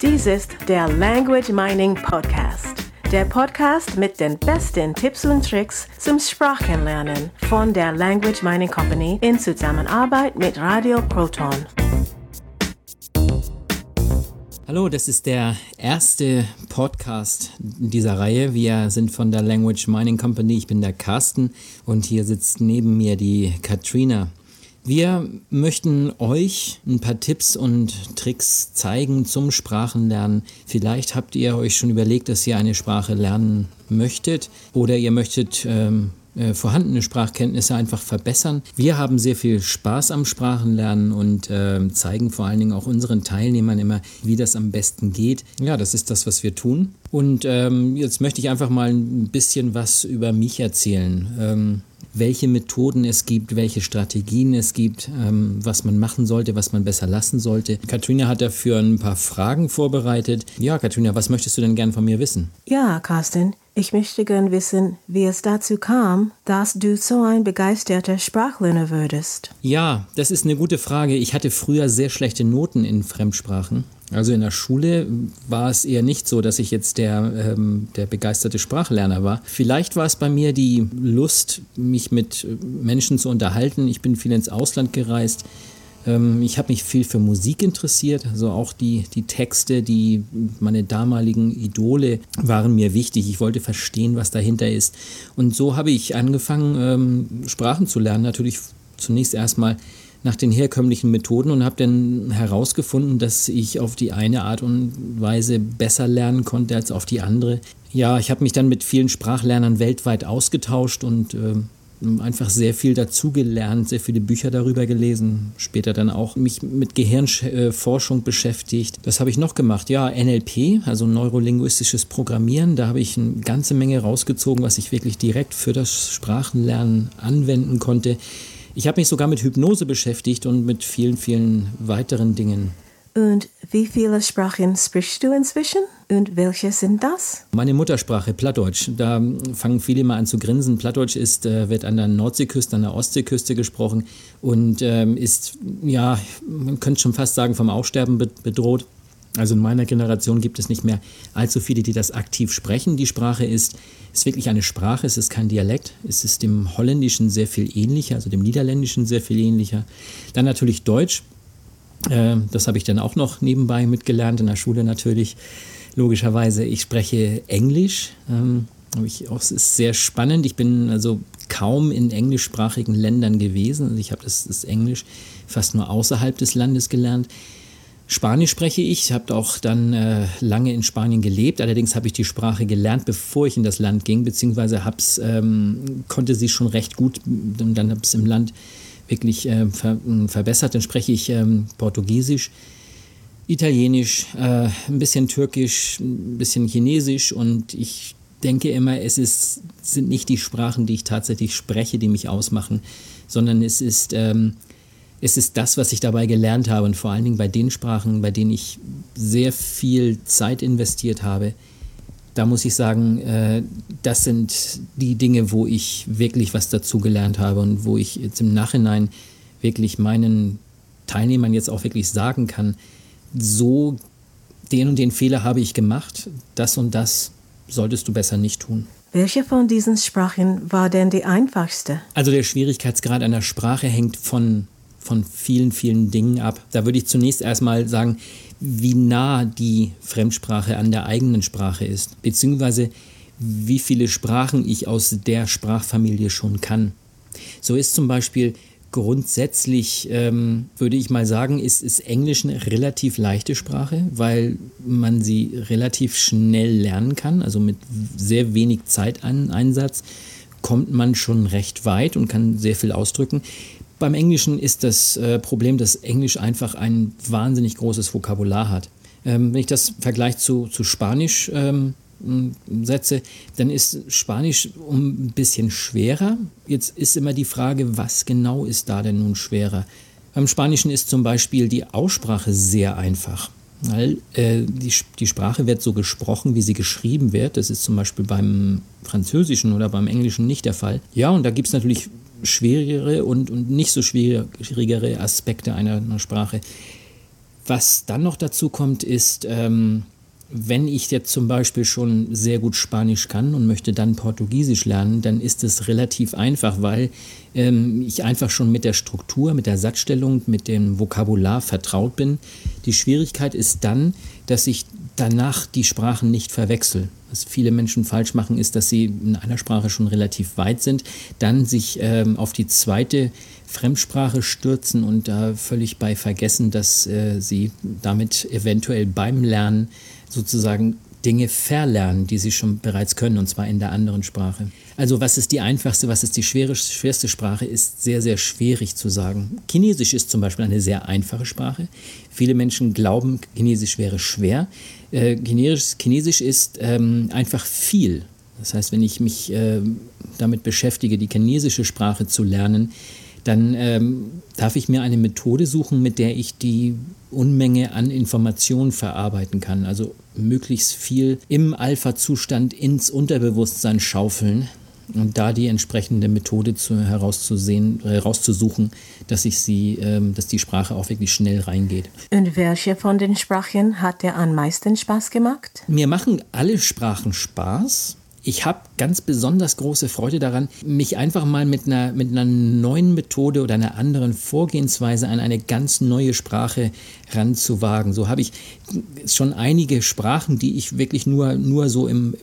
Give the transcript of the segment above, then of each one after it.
Dies ist der Language Mining Podcast. Der Podcast mit den besten Tipps und Tricks zum Sprachenlernen von der Language Mining Company in Zusammenarbeit mit Radio Proton. Hallo, das ist der erste Podcast dieser Reihe. Wir sind von der Language Mining Company. Ich bin der Carsten und hier sitzt neben mir die Katrina. Wir möchten euch ein paar Tipps und Tricks zeigen zum Sprachenlernen. Vielleicht habt ihr euch schon überlegt, dass ihr eine Sprache lernen möchtet oder ihr möchtet ähm, äh, vorhandene Sprachkenntnisse einfach verbessern. Wir haben sehr viel Spaß am Sprachenlernen und äh, zeigen vor allen Dingen auch unseren Teilnehmern immer, wie das am besten geht. Ja, das ist das, was wir tun. Und ähm, jetzt möchte ich einfach mal ein bisschen was über mich erzählen. Ähm, welche Methoden es gibt, welche Strategien es gibt, ähm, was man machen sollte, was man besser lassen sollte. Katrina hat dafür ein paar Fragen vorbereitet. Ja, Katrina, was möchtest du denn gern von mir wissen? Ja, Carsten, ich möchte gern wissen, wie es dazu kam, dass du so ein begeisterter Sprachlerner würdest. Ja, das ist eine gute Frage. Ich hatte früher sehr schlechte Noten in Fremdsprachen. Also in der Schule war es eher nicht so, dass ich jetzt der, ähm, der begeisterte Sprachlerner war. Vielleicht war es bei mir die Lust, mich mit Menschen zu unterhalten. Ich bin viel ins Ausland gereist. Ähm, ich habe mich viel für Musik interessiert. Also auch die, die Texte, die meine damaligen Idole waren mir wichtig. Ich wollte verstehen, was dahinter ist. Und so habe ich angefangen, ähm, Sprachen zu lernen. Natürlich zunächst erstmal nach den herkömmlichen Methoden und habe dann herausgefunden, dass ich auf die eine Art und Weise besser lernen konnte als auf die andere. Ja, ich habe mich dann mit vielen Sprachlernern weltweit ausgetauscht und äh, einfach sehr viel dazugelernt, sehr viele Bücher darüber gelesen, später dann auch mich mit Gehirnforschung beschäftigt. Was habe ich noch gemacht? Ja, NLP, also neurolinguistisches Programmieren, da habe ich eine ganze Menge rausgezogen, was ich wirklich direkt für das Sprachenlernen anwenden konnte. Ich habe mich sogar mit Hypnose beschäftigt und mit vielen, vielen weiteren Dingen. Und wie viele Sprachen sprichst du inzwischen? Und welche sind das? Meine Muttersprache, Plattdeutsch. Da fangen viele mal an zu grinsen. Plattdeutsch ist, äh, wird an der Nordseeküste, an der Ostseeküste gesprochen und ähm, ist, ja, man könnte schon fast sagen, vom Aussterben bedroht. Also in meiner Generation gibt es nicht mehr allzu viele, die das aktiv sprechen. Die Sprache ist, ist wirklich eine Sprache, es ist kein Dialekt. Es ist dem Holländischen sehr viel ähnlicher, also dem Niederländischen sehr viel ähnlicher. Dann natürlich Deutsch. Äh, das habe ich dann auch noch nebenbei mitgelernt, in der Schule natürlich, logischerweise. Ich spreche Englisch. Ähm, ich es ist sehr spannend. Ich bin also kaum in englischsprachigen Ländern gewesen. Also ich habe das, das Englisch fast nur außerhalb des Landes gelernt. Spanisch spreche ich, habe auch dann äh, lange in Spanien gelebt. Allerdings habe ich die Sprache gelernt, bevor ich in das Land ging, beziehungsweise hab's, ähm, konnte sie schon recht gut und dann habe ich es im Land wirklich äh, ver verbessert. Dann spreche ich ähm, Portugiesisch, Italienisch, äh, ein bisschen Türkisch, ein bisschen Chinesisch und ich denke immer, es ist, sind nicht die Sprachen, die ich tatsächlich spreche, die mich ausmachen, sondern es ist ähm, es ist das, was ich dabei gelernt habe und vor allen Dingen bei den Sprachen, bei denen ich sehr viel Zeit investiert habe, da muss ich sagen, äh, das sind die Dinge, wo ich wirklich was dazu gelernt habe und wo ich jetzt im Nachhinein wirklich meinen Teilnehmern jetzt auch wirklich sagen kann, so den und den Fehler habe ich gemacht, das und das solltest du besser nicht tun. Welche von diesen Sprachen war denn die einfachste? Also der Schwierigkeitsgrad einer Sprache hängt von von vielen, vielen Dingen ab. Da würde ich zunächst erstmal sagen, wie nah die Fremdsprache an der eigenen Sprache ist, beziehungsweise wie viele Sprachen ich aus der Sprachfamilie schon kann. So ist zum Beispiel grundsätzlich, ähm, würde ich mal sagen, ist, ist Englisch eine relativ leichte Sprache, weil man sie relativ schnell lernen kann, also mit sehr wenig Zeiteinsatz kommt man schon recht weit und kann sehr viel ausdrücken. Beim Englischen ist das äh, Problem, dass Englisch einfach ein wahnsinnig großes Vokabular hat. Ähm, wenn ich das Vergleich zu, zu Spanisch ähm, setze, dann ist Spanisch ein bisschen schwerer. Jetzt ist immer die Frage, was genau ist da denn nun schwerer? Beim Spanischen ist zum Beispiel die Aussprache sehr einfach. Weil äh, die, die Sprache wird so gesprochen, wie sie geschrieben wird. Das ist zum Beispiel beim Französischen oder beim Englischen nicht der Fall. Ja, und da gibt es natürlich schwierigere und, und nicht so schwierigere Aspekte einer, einer Sprache. Was dann noch dazu kommt, ist, ähm, wenn ich jetzt zum Beispiel schon sehr gut Spanisch kann und möchte dann Portugiesisch lernen, dann ist es relativ einfach, weil ähm, ich einfach schon mit der Struktur, mit der Satzstellung, mit dem Vokabular vertraut bin. Die Schwierigkeit ist dann, dass ich danach die Sprachen nicht verwechsel. Was viele Menschen falsch machen, ist, dass sie in einer Sprache schon relativ weit sind, dann sich ähm, auf die zweite Fremdsprache stürzen und da völlig bei vergessen, dass äh, sie damit eventuell beim Lernen sozusagen Dinge verlernen, die sie schon bereits können, und zwar in der anderen Sprache. Also was ist die einfachste, was ist die schwerste Sprache, ist sehr, sehr schwierig zu sagen. Chinesisch ist zum Beispiel eine sehr einfache Sprache. Viele Menschen glauben, Chinesisch wäre schwer. Äh, Chinesisch, Chinesisch ist ähm, einfach viel. Das heißt, wenn ich mich äh, damit beschäftige, die chinesische Sprache zu lernen, dann ähm, darf ich mir eine Methode suchen, mit der ich die Unmenge an Informationen verarbeiten kann. Also möglichst viel im Alpha-Zustand ins Unterbewusstsein schaufeln da die entsprechende Methode zu, herauszusehen, herauszusuchen, dass ich sie, ähm, dass die Sprache auch wirklich schnell reingeht. Und welche von den Sprachen hat dir am meisten Spaß gemacht? Mir machen alle Sprachen Spaß ich habe ganz besonders große Freude daran, mich einfach mal mit einer, mit einer neuen Methode oder einer anderen Vorgehensweise an eine ganz neue Sprache ranzuwagen. So habe ich schon einige Sprachen, die ich wirklich nur, nur so, im,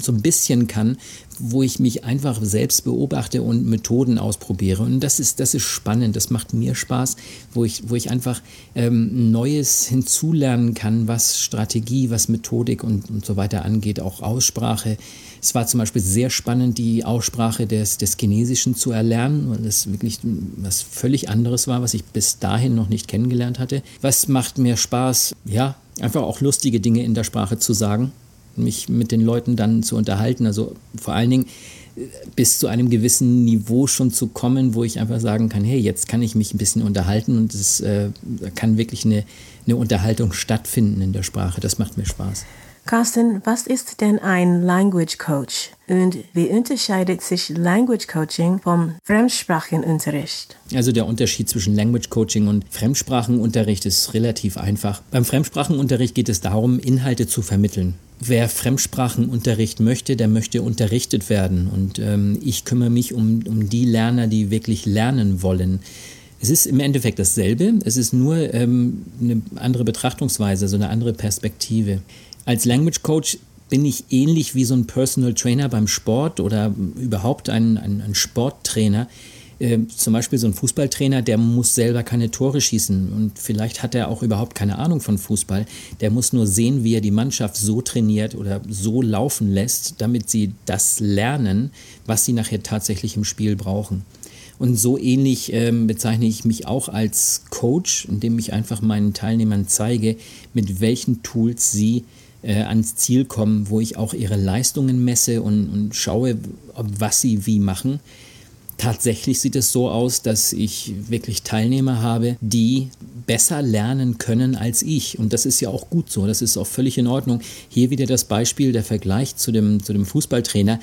so ein bisschen kann, wo ich mich einfach selbst beobachte und Methoden ausprobiere. Und das ist, das ist spannend, das macht mir Spaß, wo ich, wo ich einfach ähm, Neues hinzulernen kann, was Strategie, was Methodik und, und so weiter angeht, auch Aussprache. Es war zum Beispiel sehr spannend, die Aussprache des, des Chinesischen zu erlernen, weil es wirklich was völlig anderes war, was ich bis dahin noch nicht kennengelernt hatte. Was macht mir Spaß? Ja, einfach auch lustige Dinge in der Sprache zu sagen mich mit den Leuten dann zu unterhalten. Also vor allen Dingen äh, bis zu einem gewissen Niveau schon zu kommen, wo ich einfach sagen kann, hey, jetzt kann ich mich ein bisschen unterhalten und es äh, kann wirklich eine, eine Unterhaltung stattfinden in der Sprache. Das macht mir Spaß. Carsten, was ist denn ein Language Coach und wie unterscheidet sich Language Coaching vom Fremdsprachenunterricht? Also der Unterschied zwischen Language Coaching und Fremdsprachenunterricht ist relativ einfach. Beim Fremdsprachenunterricht geht es darum, Inhalte zu vermitteln. Wer Fremdsprachenunterricht möchte, der möchte unterrichtet werden. Und ähm, ich kümmere mich um, um die Lerner, die wirklich lernen wollen. Es ist im Endeffekt dasselbe, es ist nur ähm, eine andere Betrachtungsweise, so eine andere Perspektive. Als Language Coach bin ich ähnlich wie so ein Personal Trainer beim Sport oder überhaupt ein, ein, ein Sporttrainer. Äh, zum Beispiel so ein Fußballtrainer, der muss selber keine Tore schießen und vielleicht hat er auch überhaupt keine Ahnung von Fußball. Der muss nur sehen, wie er die Mannschaft so trainiert oder so laufen lässt, damit sie das lernen, was sie nachher tatsächlich im Spiel brauchen. Und so ähnlich äh, bezeichne ich mich auch als Coach, indem ich einfach meinen Teilnehmern zeige, mit welchen Tools sie äh, ans Ziel kommen, wo ich auch ihre Leistungen messe und, und schaue, ob, was sie wie machen. Tatsächlich sieht es so aus, dass ich wirklich Teilnehmer habe, die besser lernen können als ich. Und das ist ja auch gut so, das ist auch völlig in Ordnung. Hier wieder das Beispiel, der Vergleich zu dem, zu dem Fußballtrainer.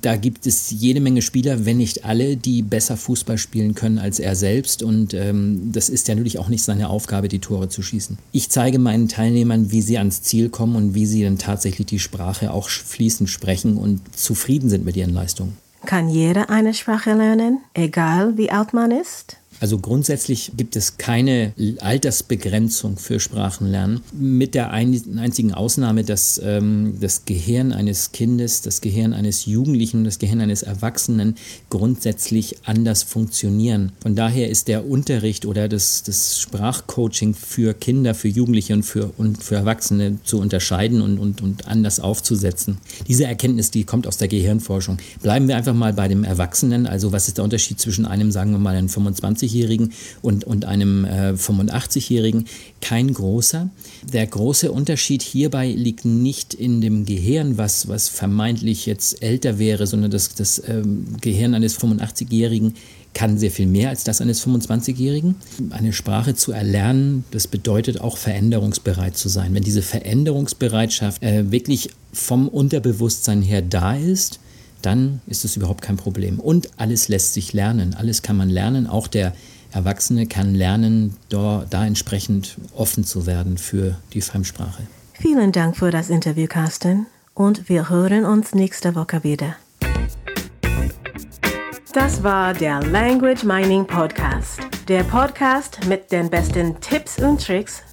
Da gibt es jede Menge Spieler, wenn nicht alle, die besser Fußball spielen können als er selbst. Und ähm, das ist ja natürlich auch nicht seine Aufgabe, die Tore zu schießen. Ich zeige meinen Teilnehmern, wie sie ans Ziel kommen und wie sie dann tatsächlich die Sprache auch fließend sprechen und zufrieden sind mit ihren Leistungen. Kann jeder eine Sprache lernen, egal wie alt man ist? Also grundsätzlich gibt es keine Altersbegrenzung für Sprachenlernen, mit der einzigen Ausnahme, dass ähm, das Gehirn eines Kindes, das Gehirn eines Jugendlichen und das Gehirn eines Erwachsenen grundsätzlich anders funktionieren. Von daher ist der Unterricht oder das, das Sprachcoaching für Kinder, für Jugendliche und für, und für Erwachsene zu unterscheiden und, und, und anders aufzusetzen. Diese Erkenntnis, die kommt aus der Gehirnforschung. Bleiben wir einfach mal bei dem Erwachsenen. Also was ist der Unterschied zwischen einem, sagen wir mal, einem 25 80-Jährigen und, und einem äh, 85-Jährigen kein großer. Der große Unterschied hierbei liegt nicht in dem Gehirn, was, was vermeintlich jetzt älter wäre, sondern das, das ähm, Gehirn eines 85-Jährigen kann sehr viel mehr als das eines 25-Jährigen. Eine Sprache zu erlernen, das bedeutet auch veränderungsbereit zu sein. Wenn diese Veränderungsbereitschaft äh, wirklich vom Unterbewusstsein her da ist, dann ist es überhaupt kein Problem. Und alles lässt sich lernen, alles kann man lernen. Auch der Erwachsene kann lernen, da, da entsprechend offen zu werden für die Fremdsprache. Vielen Dank für das Interview, Carsten. Und wir hören uns nächste Woche wieder. Das war der Language Mining Podcast. Der Podcast mit den besten Tipps und Tricks